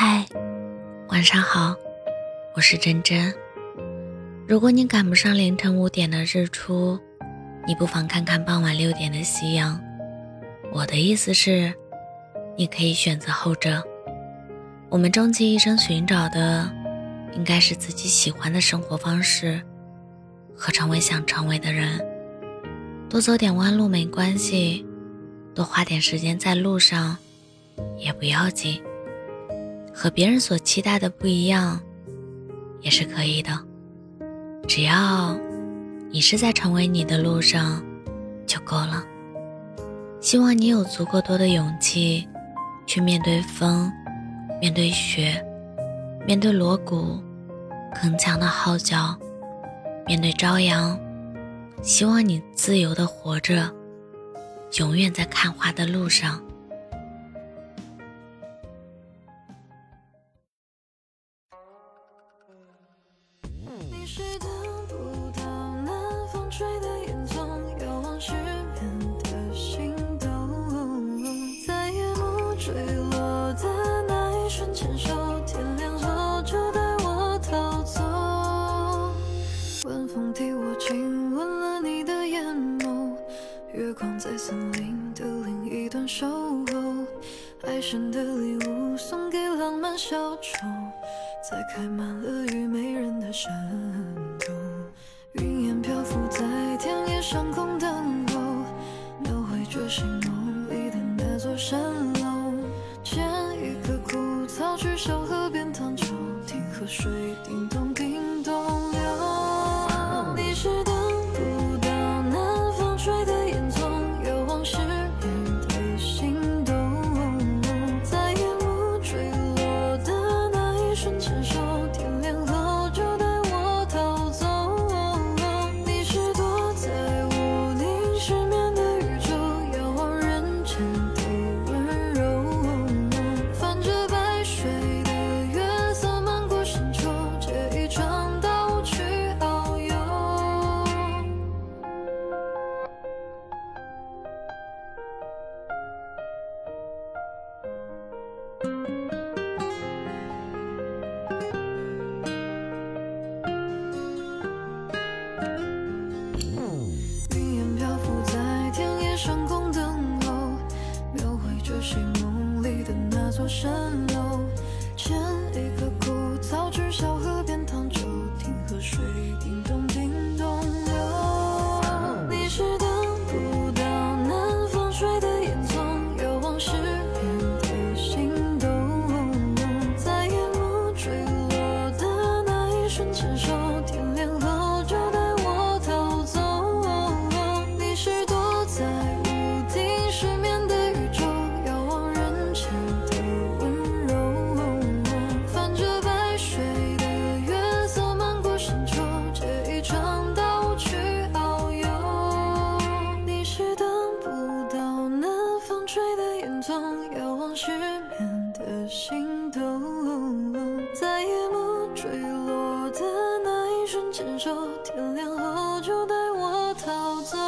嗨，晚上好，我是真真。如果你赶不上凌晨五点的日出，你不妨看看傍晚六点的夕阳。我的意思是，你可以选择后者。我们终其一生寻找的，应该是自己喜欢的生活方式和成为想成为的人。多走点弯路没关系，多花点时间在路上也不要紧。和别人所期待的不一样，也是可以的。只要你是在成为你的路上，就够了。希望你有足够多的勇气，去面对风，面对雪，面对锣鼓铿锵的号角，面对朝阳。希望你自由的活着，永远在看花的路上。是等不到南风吹的烟囱遥望失眠的心动，在夜幕坠落的那一瞬牵手。天亮后就带我逃走，晚风替我亲吻了你的眼眸。月光在森林的另一端守候，爱神的礼物送给浪漫小丑。在开满了虞美人的山头，云烟漂浮在田野上空等候，描绘着心梦里的那座山楼。牵一颗枯草去小河边躺秋，听河水叮上空等候，描绘着谁梦里的那座山楼。牵一棵枯草去小河边荡秋，听河水叮咚叮咚流。你是等不到南方吹的烟囱，遥望失眠的心动，在夜幕坠落的那一瞬牵手，动，遥望失眠的心动，在夜幕坠落的那一瞬间手，天亮后就带我逃走。